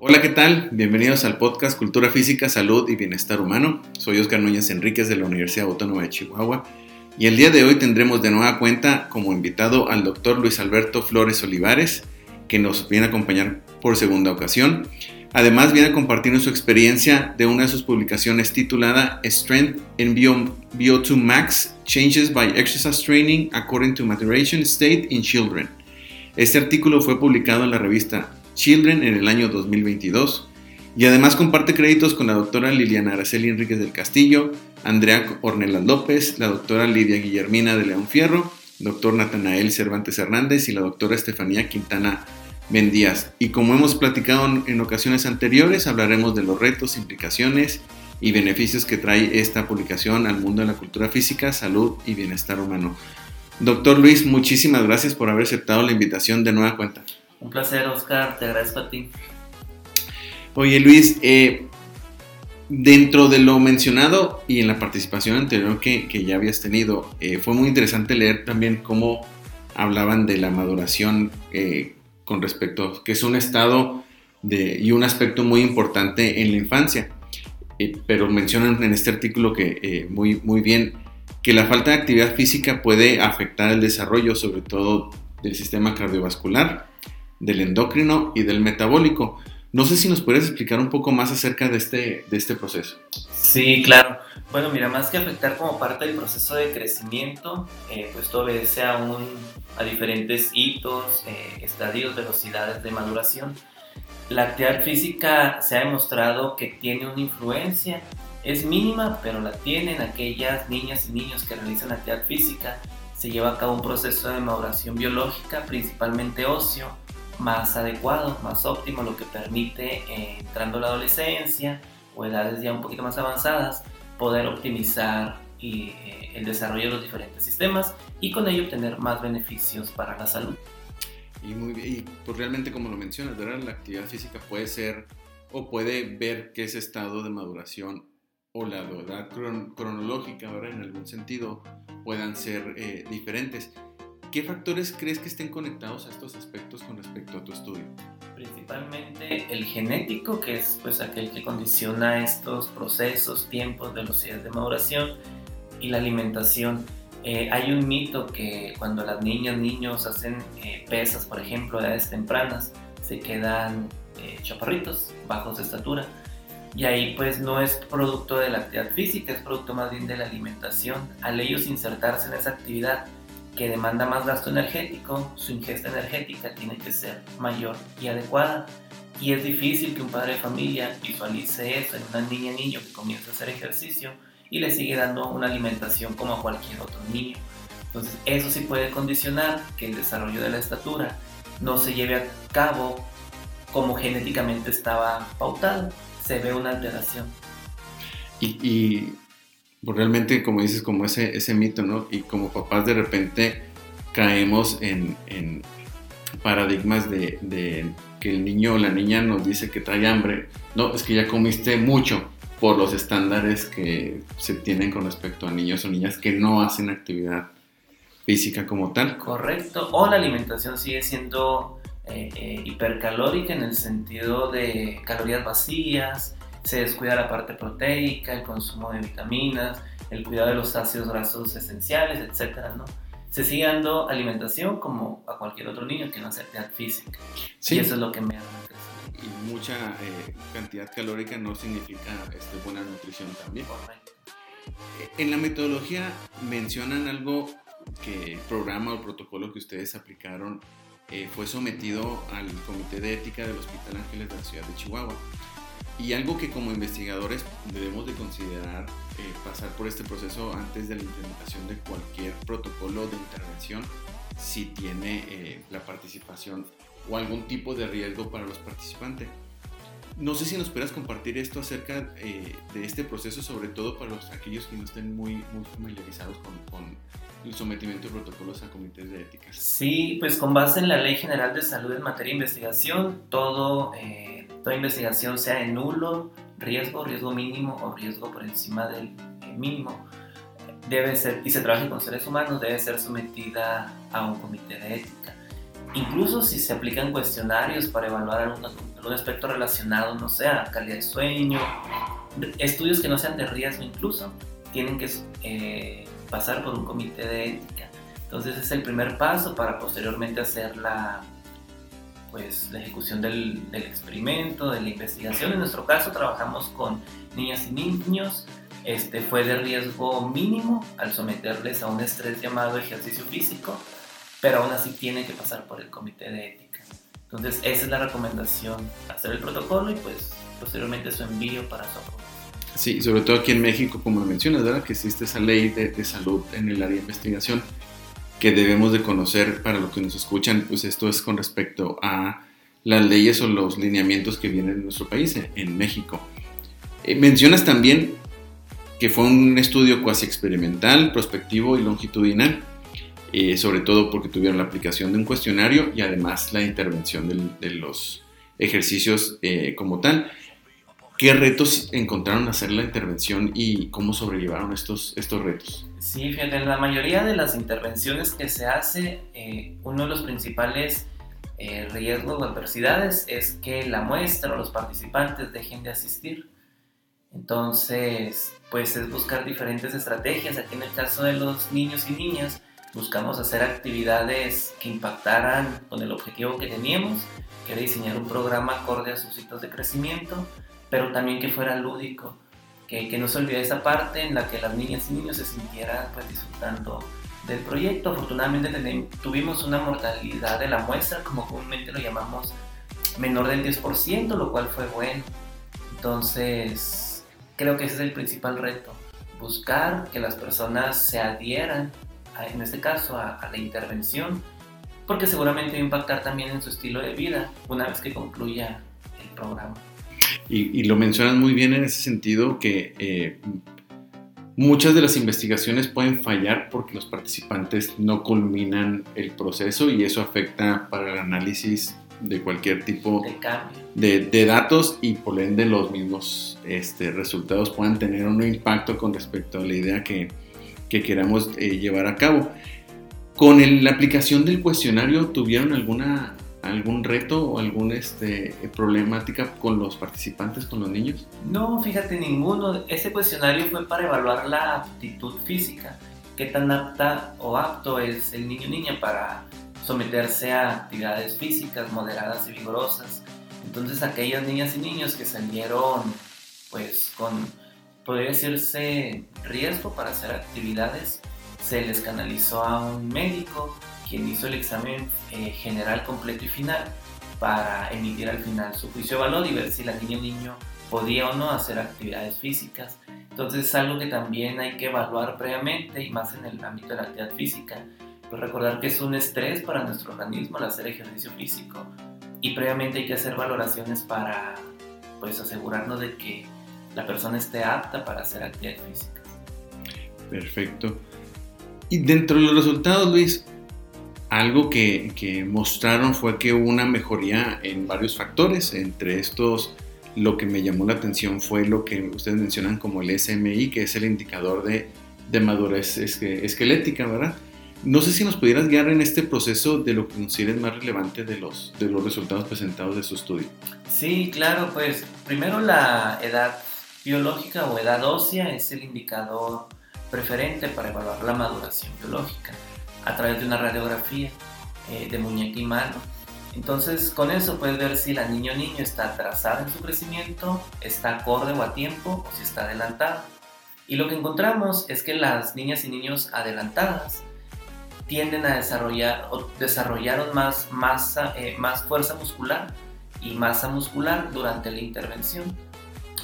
Hola, ¿qué tal? Bienvenidos al podcast Cultura Física, Salud y Bienestar Humano. Soy Oscar Núñez Enríquez de la Universidad Autónoma de Chihuahua y el día de hoy tendremos de nueva cuenta como invitado al doctor Luis Alberto Flores Olivares, que nos viene a acompañar por segunda ocasión. Además, viene a compartirnos su experiencia de una de sus publicaciones titulada Strength in Bio- VO2 Max Changes by Exercise Training According to Maturation State in Children. Este artículo fue publicado en la revista Children en el año 2022 y además comparte créditos con la doctora Liliana Araceli Enríquez del Castillo, Andrea Ornelas López, la doctora Lidia Guillermina de León Fierro, doctor Natanael Cervantes Hernández y la doctora Estefanía Quintana Bendías. Y como hemos platicado en, en ocasiones anteriores, hablaremos de los retos, implicaciones y beneficios que trae esta publicación al mundo de la cultura física, salud y bienestar humano. Doctor Luis, muchísimas gracias por haber aceptado la invitación de nueva cuenta. Un placer, Oscar, te agradezco a ti. Oye Luis, eh, dentro de lo mencionado y en la participación anterior que, que ya habías tenido, eh, fue muy interesante leer también cómo hablaban de la maduración eh, con respecto, que es un estado y un aspecto muy importante en la infancia. Eh, pero mencionan en este artículo que eh, muy, muy bien que la falta de actividad física puede afectar el desarrollo, sobre todo del sistema cardiovascular, del endocrino y del metabólico. No sé si nos puedes explicar un poco más acerca de este, de este proceso. Sí, claro. Bueno, mira, más que afectar como parte del proceso de crecimiento, eh, pues todo obedece a, un, a diferentes hitos, eh, estadios, velocidades de maduración. La actividad física se ha demostrado que tiene una influencia, es mínima, pero la tienen aquellas niñas y niños que realizan actividad física. Se lleva a cabo un proceso de maduración biológica, principalmente óseo, más adecuado, más óptimo, lo que permite, eh, entrando a la adolescencia o edades ya un poquito más avanzadas, poder optimizar eh, el desarrollo de los diferentes sistemas y con ello obtener más beneficios para la salud. Y, muy, y pues realmente como lo mencionas, ¿verdad? la actividad física puede ser o puede ver que ese estado de maduración o la edad cron cronológica, ¿verdad? en algún sentido, puedan ser eh, diferentes. ¿Qué factores crees que estén conectados a estos aspectos con respecto a tu estudio? Principalmente el genético, que es pues aquel que condiciona estos procesos, tiempos, velocidades de maduración y la alimentación. Eh, hay un mito que cuando las niñas, niños hacen eh, pesas, por ejemplo, a edades tempranas, se quedan eh, chaparritos, bajos de estatura. Y ahí pues no es producto de la actividad física, es producto más bien de la alimentación. Al ellos insertarse en esa actividad que demanda más gasto energético, su ingesta energética tiene que ser mayor y adecuada. Y es difícil que un padre de familia visualice eso en una niña niño que comienza a hacer ejercicio y le sigue dando una alimentación como a cualquier otro niño. Entonces eso sí puede condicionar que el desarrollo de la estatura no se lleve a cabo como genéticamente estaba pautado. Se ve una alteración. Y, y pues realmente, como dices, como ese, ese mito, ¿no? Y como papás de repente caemos en, en paradigmas de, que el niño o la niña nos dice que trae hambre. No, es que ya comiste mucho por los estándares que se tienen con respecto a niños o niñas que no hacen actividad física como tal. Correcto. O la alimentación sigue siendo eh, eh, hipercalórica en el sentido de calorías vacías, se descuida la parte proteica, el consumo de vitaminas, el cuidado de los ácidos grasos esenciales, etcétera, ¿no? Se sigue dando alimentación como a cualquier otro niño que no hace actividad física. Sí. Y eso es lo que me crecer. Y mucha eh, cantidad calórica no significa este, buena nutrición también. Correcto. En la metodología mencionan algo que el programa o protocolo que ustedes aplicaron eh, fue sometido al Comité de Ética del Hospital Ángeles de la ciudad de Chihuahua. Y algo que como investigadores debemos de considerar eh, pasar por este proceso antes de la implementación de cualquier protocolo de intervención si tiene eh, la participación o algún tipo de riesgo para los participantes. No sé si nos puedas compartir esto acerca eh, de este proceso, sobre todo para los, aquellos que no estén muy, muy familiarizados con, con, el sometimiento de protocolos a comités de ética. Sí, pues con base en la Ley General de Salud en materia de investigación, todo eh, toda investigación sea en nulo riesgo, riesgo mínimo o riesgo por encima del mínimo, debe ser, y se trabaje con seres humanos, debe ser sometida a un comité de ética. Incluso si se aplican cuestionarios para evaluar algún, algún aspecto relacionado, no sé, a calidad de sueño, estudios que no sean de riesgo incluso, tienen que eh, pasar por un comité de ética. Entonces es el primer paso para posteriormente hacer la, pues, la ejecución del, experimento, de la investigación. En nuestro caso trabajamos con niñas y niños. Este fue de riesgo mínimo al someterles a un estrés llamado ejercicio físico, pero aún así tiene que pasar por el comité de ética. Entonces esa es la recomendación, hacer el protocolo y pues posteriormente su envío para su aprobación. Sí, sobre todo aquí en México, como mencionas, ¿verdad? Que existe esa ley de, salud en el área de investigación que debemos de conocer para los que nos escuchan, pues esto es con respecto a las leyes o los lineamientos que vienen en nuestro país, en México. Eh, mencionas también que fue un estudio cuasi experimental, prospectivo y longitudinal, eh, sobre todo porque tuvieron la aplicación de un cuestionario y además la intervención de los ejercicios eh, como tal. ¿Qué retos encontraron hacer la intervención y cómo sobrellevaron estos, estos retos? Sí, fíjate, en la mayoría de las intervenciones que se hace, eh, uno de los principales eh, riesgos o adversidades es que la muestra o los participantes dejen de asistir. Entonces, pues es buscar diferentes estrategias. Aquí en el caso de los niños y niñas, buscamos hacer actividades que impactaran con el objetivo que teníamos, que era diseñar un programa acorde a sus hitos de crecimiento pero también que fuera lúdico, que, que no se olvide esa parte en la que las niñas y niños se sintieran pues, disfrutando del proyecto. Afortunadamente tuvimos una mortalidad de la muestra, como comúnmente lo llamamos, menor del 10%, lo cual fue bueno. Entonces, creo que ese es el principal reto, buscar que las personas se adhieran, a, en este caso, a, a la intervención, porque seguramente va a impactar también en su estilo de vida una vez que concluya el programa. Y, y, lo mencionas muy bien en ese sentido que eh, muchas de las investigaciones pueden fallar porque los participantes no culminan el proceso y eso afecta para el análisis de cualquier tipo de, de, de datos y por ende los mismos este, resultados puedan tener un impacto con respecto a la idea que, que queramos eh, llevar a cabo. Con el, la aplicación del cuestionario, ¿tuvieron alguna algún reto o alguna este, problemática con los participantes, con los niños? No, fíjate, ninguno. Ese cuestionario fue para evaluar la aptitud física. ¿Qué tan apta o apto es el niño o niña para someterse a actividades físicas moderadas y vigorosas? Entonces aquellas niñas y niños que salieron pues con, podría decirse, riesgo para hacer actividades, se les canalizó a un médico quien hizo el examen eh, general completo y final para emitir al final su juicio de valor y ver si la niña o niño podía o no hacer actividades físicas. Entonces es algo que también hay que evaluar previamente y más en el ámbito de la actividad física. Pues recordar que es un estrés para nuestro organismo el hacer ejercicio físico y previamente hay que hacer valoraciones para pues asegurarnos de que la persona esté apta para hacer actividad física. Perfecto. Y dentro de los resultados, Luis, algo que, mostraron fue que hubo una mejoría en varios factores. Entre estos, lo que me llamó la atención fue lo que ustedes mencionan como el SMI, que es el indicador de, de madurez esquelética, ¿verdad? No sé si nos pudieras guiar en este proceso de lo que consideres más relevante de los, de los resultados presentados de su estudio. Sí, claro, pues primero la edad biológica o edad ósea es el indicador preferente para evaluar la maduración biológica a través de una radiografía eh, de muñeca y mano. Entonces, con eso puedes ver si la niña o niño está atrasada en su crecimiento, está acorde o a tiempo o si está adelantada. Y lo que encontramos es que las niñas y niños adelantadas tienden a desarrollar o desarrollaron más, masa, eh, más fuerza muscular y masa muscular durante la intervención.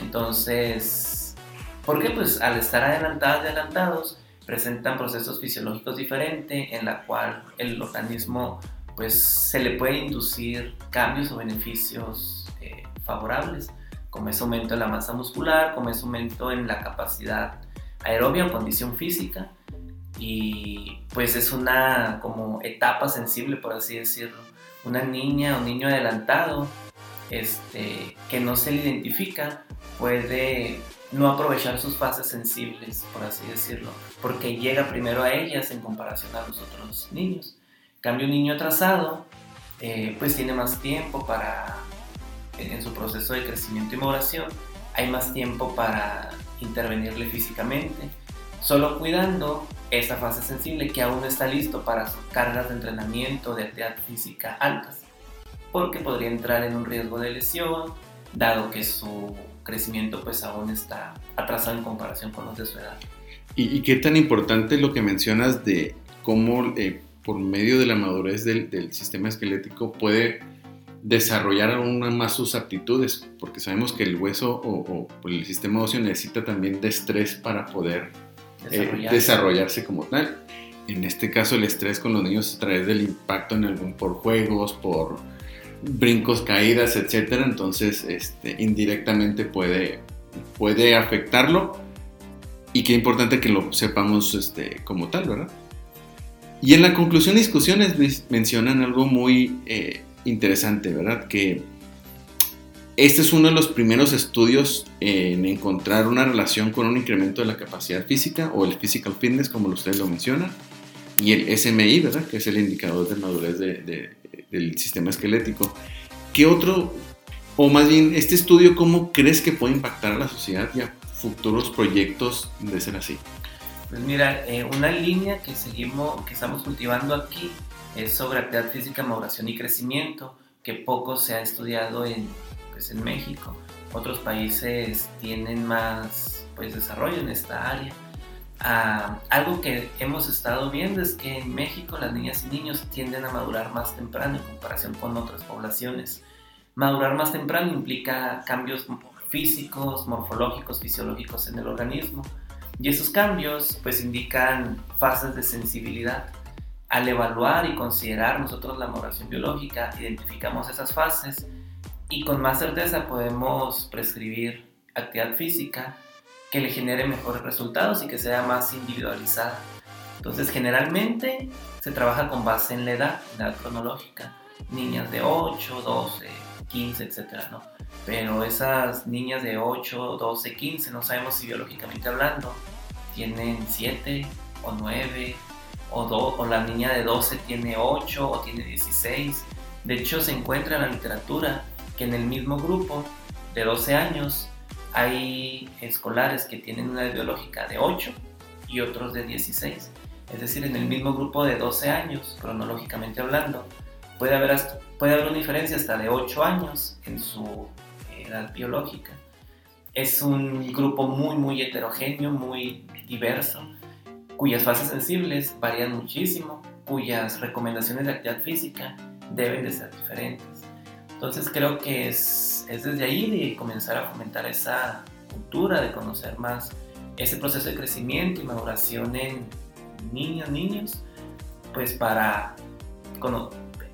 Entonces, ¿por qué? Pues al estar adelantadas y adelantados, presentan procesos fisiológicos diferentes en la cual el organismo pues se le puede inducir cambios o beneficios eh, favorables, como ese aumento en la masa muscular, como ese aumento en la capacidad aerobia o condición física, y pues es una como etapa sensible, por así decirlo. Una niña o niño adelantado este, que no se le identifica puede no aprovechar sus fases sensibles, por así decirlo, porque llega primero a ellas en comparación a los otros niños. En cambio, un niño atrasado, eh, pues tiene más tiempo para, en su proceso de crecimiento y maduración, hay más tiempo para intervenirle físicamente, solo cuidando esa fase sensible que aún no está listo para cargas de entrenamiento de actividad física altas, porque podría entrar en un riesgo de lesión, dado que su crecimiento pues aún está atrasado en comparación con los de su edad. ¿Y, qué tan importante lo que mencionas de cómo eh, por medio de la madurez del, del, sistema esquelético puede desarrollar aún más sus aptitudes? Porque sabemos que el hueso o, o el sistema óseo necesita también de estrés para poder eh, desarrollarse. como tal. En este caso el estrés con los niños a través del impacto en algún por juegos, por brincos, caídas, etcétera, entonces este, indirectamente puede, puede afectarlo y qué importante que lo sepamos este, como tal, ¿verdad? Y en la conclusión de discusiones mencionan algo muy eh, interesante, ¿verdad? Que este es uno de los primeros estudios en encontrar una relación con un incremento de la capacidad física o el physical fitness, como ustedes lo mencionan, y el SMI, ¿verdad? Que es el indicador de madurez del sistema esquelético. ¿Qué otro, o más bien, este estudio, cómo crees que puede impactar a la sociedad y a futuros proyectos de ser así? Pues mira, eh, una línea que seguimos, que estamos cultivando aquí es sobre actividad física, maduración y crecimiento, que poco se ha estudiado en pues, en México. Otros países tienen más pues, desarrollo en esta área. Algo que hemos estado viendo es que en México las niñas y niños tienden a madurar más temprano en comparación con otras poblaciones. Madurar más temprano implica cambios físicos, morfológicos, fisiológicos en el organismo. Y esos cambios pues indican fases de sensibilidad. Al evaluar y considerar nosotros la maduración biológica, identificamos esas fases y con más certeza podemos prescribir actividad física que le genere mejores resultados y que sea más individualizada. Entonces generalmente se trabaja con base en la edad, edad cronológica, niñas de 8, 12, 15, etcétera, ¿no? Pero esas niñas de 8, 12, 15, no sabemos si biológicamente hablando, tienen 7 o 9, o, o la niña de 12 tiene 8 o tiene 16. De hecho, se encuentra en la literatura que en el mismo grupo de 12 años hay escolares que tienen una biológica de 8 y otros de 16. Es decir, en el mismo grupo de 12 años, cronológicamente hablando, puede haber, puede haber una diferencia hasta de 8 años en su edad biológica. Es un grupo muy, muy heterogéneo, muy diverso, cuyas fases sensibles varían muchísimo, cuyas recomendaciones de actividad física deben de ser diferentes. Entonces creo que es, es desde ahí de comenzar a fomentar esa cultura, de conocer más ese proceso de crecimiento y maduración en niños, niños, pues para,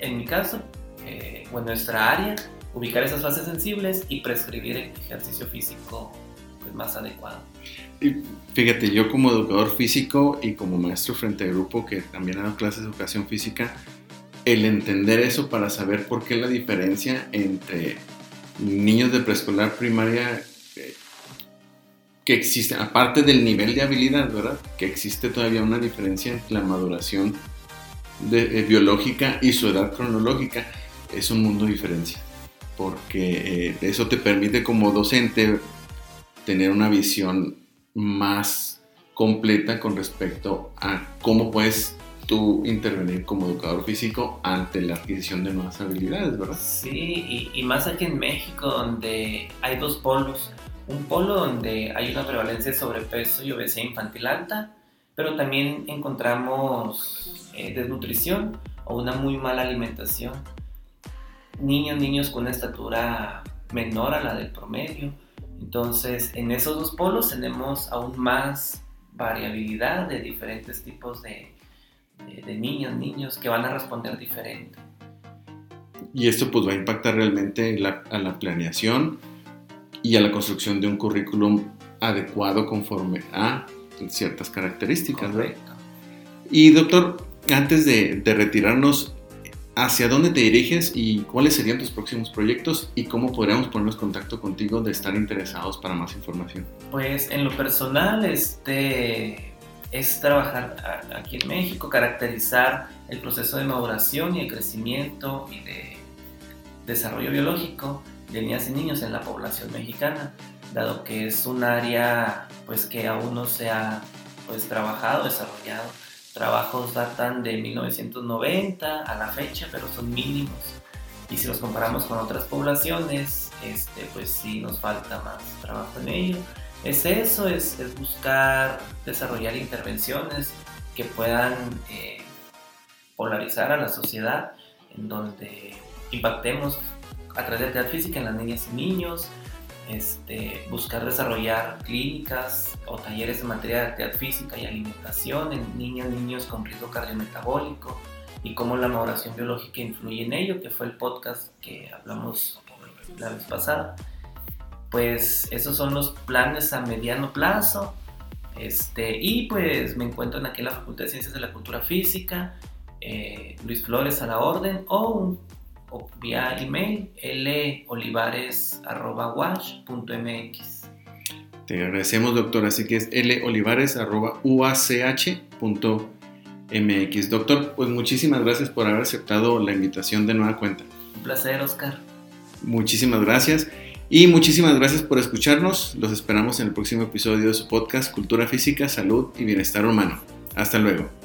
en mi caso, eh, o en nuestra área, ubicar esas fases sensibles y prescribir el ejercicio físico pues, más adecuado. Fíjate, yo como educador físico y como maestro frente al grupo que también ha dado clases de educación física, el entender eso para saber por qué la diferencia entre niños de preescolar primaria eh, que existe, aparte del nivel de habilidad, ¿verdad? Que existe todavía una diferencia entre la maduración eh, biológica y su edad cronológica. Es un mundo de diferencia, porque eh, eso te permite como docente tener una visión más completa con respecto a cómo puedes tú intervenir como educador físico ante la adquisición de nuevas habilidades, ¿verdad? Sí, y, más aquí en México, donde hay dos polos. Un polo donde hay una prevalencia de sobrepeso y obesidad infantil alta, pero también encontramos eh, desnutrición o una muy mala alimentación. Niños, niños con una estatura menor a la del promedio. Entonces, en esos dos polos tenemos aún más variabilidad de diferentes tipos de, de, niños, niños que van a responder diferente. Y esto pues va a impactar realmente a la planeación y a la construcción de un currículum adecuado conforme a ciertas características. Y doctor, antes de, retirarnos, ¿hacia dónde te diriges y cuáles serían tus próximos proyectos y cómo podríamos ponernos en contacto contigo de estar interesados para más información? Pues en lo personal, este es trabajar aquí en México, caracterizar el proceso de maduración y de crecimiento y de desarrollo biológico de niñas y niños en la población mexicana, dado que es un área pues que aún no se ha pues trabajado, desarrollado. Trabajos datan de 1990 a la fecha, pero son mínimos. Y si los comparamos con otras poblaciones, este, pues sí nos falta más trabajo en ello. Es eso, es, buscar desarrollar intervenciones que puedan eh, polarizar a la sociedad, en donde impactemos a través de actividad física en las niñas y niños, este, buscar desarrollar clínicas o talleres en materia de actividad física y alimentación en niñas y niños con riesgo cardiometabólico y cómo la maduración biológica influye en ello, que fue el podcast que hablamos la vez pasada. Pues esos son los planes a mediano plazo. Este, y pues me encuentro aquí en la Facultad de Ciencias de la Cultura Física, eh, Luis Flores a la orden, o o vía email lolivares.wash.mx. Te agradecemos, doctor. Así que es lolivares.uach.mx. Doctor, pues muchísimas gracias por haber aceptado la invitación de nueva cuenta. Un placer, Oscar. Muchísimas gracias. Y muchísimas gracias por escucharnos. Los esperamos en el próximo episodio de su podcast Cultura Física, Salud y Bienestar Humano. Hasta luego.